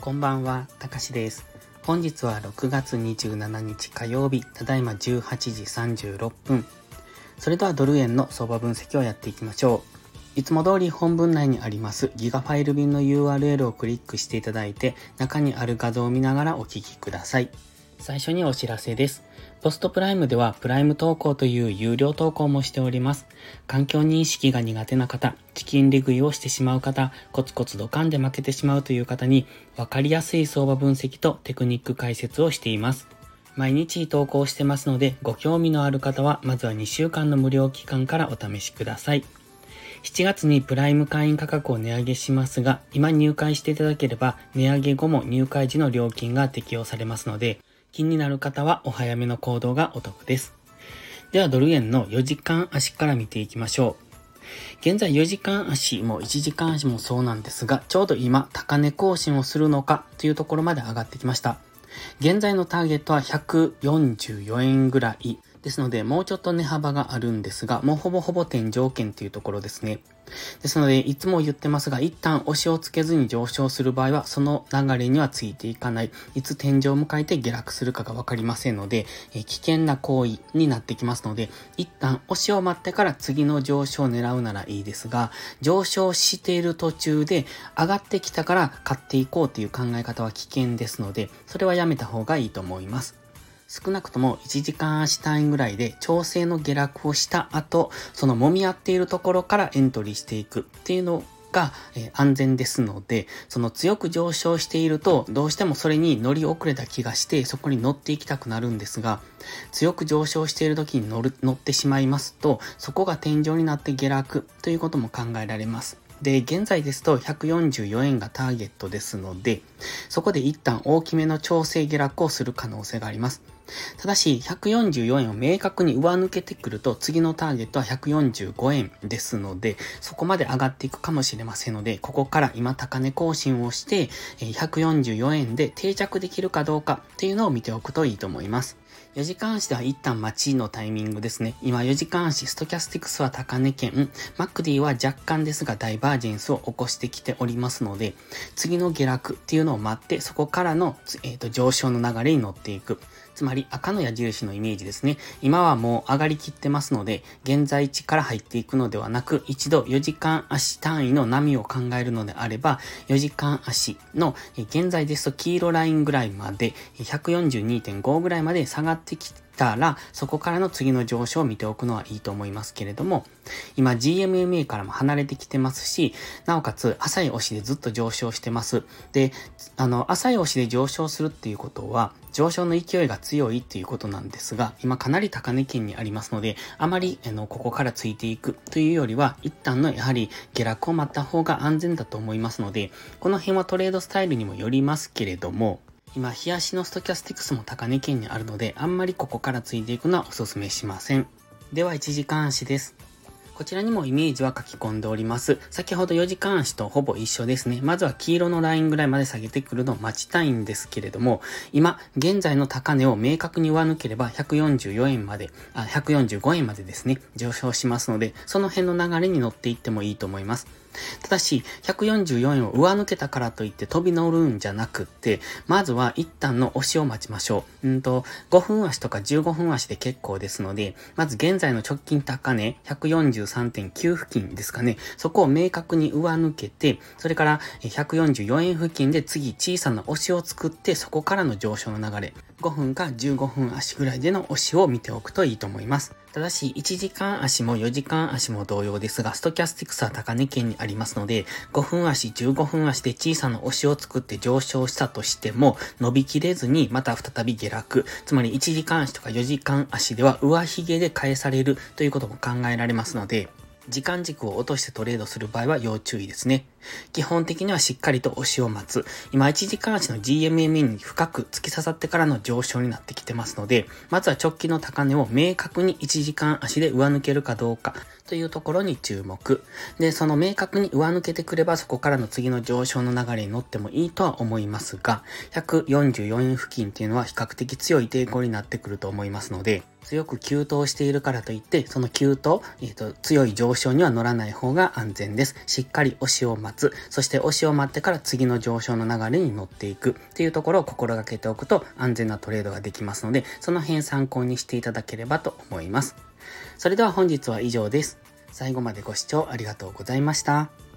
こんばんは、たかしです。本日は6月27日火曜日、ただいま18時36分。それではドル円の相場分析をやっていきましょう。いつも通り本文内にありますギガファイル便の URL をクリックしていただいて、中にある画像を見ながらお聞きください。最初にお知らせです。ポストプライムではプライム投稿という有料投稿もしております。環境認識が苦手な方、チキンレ食いをしてしまう方、コツコツドカンで負けてしまうという方に、わかりやすい相場分析とテクニック解説をしています。毎日投稿してますので、ご興味のある方は、まずは2週間の無料期間からお試しください。7月にプライム会員価格を値上げしますが、今入会していただければ、値上げ後も入会時の料金が適用されますので、気になる方はお早めの行動がお得です。ではドル円の4時間足から見ていきましょう。現在4時間足も1時間足もそうなんですが、ちょうど今高値更新をするのかというところまで上がってきました。現在のターゲットは144円ぐらい。ですので、もうちょっと値幅があるんですが、もうほぼほぼ天井圏というところですね。ですので、いつも言ってますが、一旦押しをつけずに上昇する場合は、その流れにはついていかない。いつ天井を迎えて下落するかがわかりませんので、え危険な行為になってきますので、一旦押しを待ってから次の上昇を狙うならいいですが、上昇している途中で上がってきたから買っていこうという考え方は危険ですので、それはやめた方がいいと思います。少なくとも1時間足単位ぐらいで調整の下落をした後、その揉み合っているところからエントリーしていくっていうのが、え、安全ですので、その強く上昇していると、どうしてもそれに乗り遅れた気がして、そこに乗っていきたくなるんですが、強く上昇している時に乗る乗ってしまいますと、そこが天井になって下落ということも考えられます。で、現在ですと144円がターゲットですので、そこで一旦大きめの調整下落をする可能性があります。ただし、144円を明確に上抜けてくると、次のターゲットは145円ですので、そこまで上がっていくかもしれませんので、ここから今高値更新をして、144円で定着できるかどうかっていうのを見ておくといいと思います。4時間足では一旦待ちのタイミングですね。今4時間足、ストキャスティクスは高値圏、マックディは若干ですがダイバージェンスを起こしてきておりますので、次の下落っていうのを待って、そこからの、えーと、上昇の流れに乗っていく。つまり赤の矢印のイメージですね。今はもう上がりきってますので、現在地から入っていくのではなく、一度4時間足単位の波を考えるのであれば、4時間足の、現在ですと黄色ラインぐらいまで、142.5ぐらいまで下がってきてたら、そこからの次の上昇を見ておくのはいいと思いますけれども、今 GMMA からも離れてきてますし、なおかつ浅い押しでずっと上昇してます。で、あの、浅い押しで上昇するっていうことは、上昇の勢いが強いっていうことなんですが、今かなり高値圏にありますので、あまり、あの、ここからついていくというよりは、一旦のやはり下落を待った方が安全だと思いますので、この辺はトレードスタイルにもよりますけれども、今、日足のストキャスティクスも高値圏にあるので、あんまりここからついていくのはお勧めしません。では、1時間足です。こちらにもイメージは書き込んでおります。先ほど4時間足とほぼ一緒ですね。まずは黄色のラインぐらいまで下げてくるのを待ちたいんですけれども、今、現在の高値を明確に上抜ければ144円まで、あ、145円までですね、上昇しますので、その辺の流れに乗っていってもいいと思います。ただし、144円を上抜けたからといって飛び乗るんじゃなくって、まずは一旦の押しを待ちましょう。うんと、5分足とか15分足で結構ですので、まず現在の直近高値、143.9付近ですかね。そこを明確に上抜けて、それから144円付近で次小さな押しを作って、そこからの上昇の流れ。5分か15分足ぐらいでの押しを見ておくといいと思います。ただし、1時間足も4時間足も同様ですが、ストキャスティクスは高値圏にありますので、5分足、15分足で小さな押しを作って上昇したとしても、伸びきれずにまた再び下落。つまり1時間足とか4時間足では上髭で返されるということも考えられますので、時間軸を落としてトレードする場合は要注意ですね。基本的にはしっかりと押しを待つ。今1時間足の GMMA に深く突き刺さってからの上昇になってきてますので、まずは直近の高値を明確に1時間足で上抜けるかどうかというところに注目。で、その明確に上抜けてくればそこからの次の上昇の流れに乗ってもいいとは思いますが、144円付近っていうのは比較的強い抵抗になってくると思いますので、強く急騰しているからといって、その急騰、えっ、ー、と、強い上昇には乗らない方が安全です。しっかり押しを待つ。そして押しを待ってから次の上昇の流れに乗っていくっていうところを心がけておくと安全なトレードができますので、その辺参考にしていただければと思います。それでは本日は以上です。最後までご視聴ありがとうございました。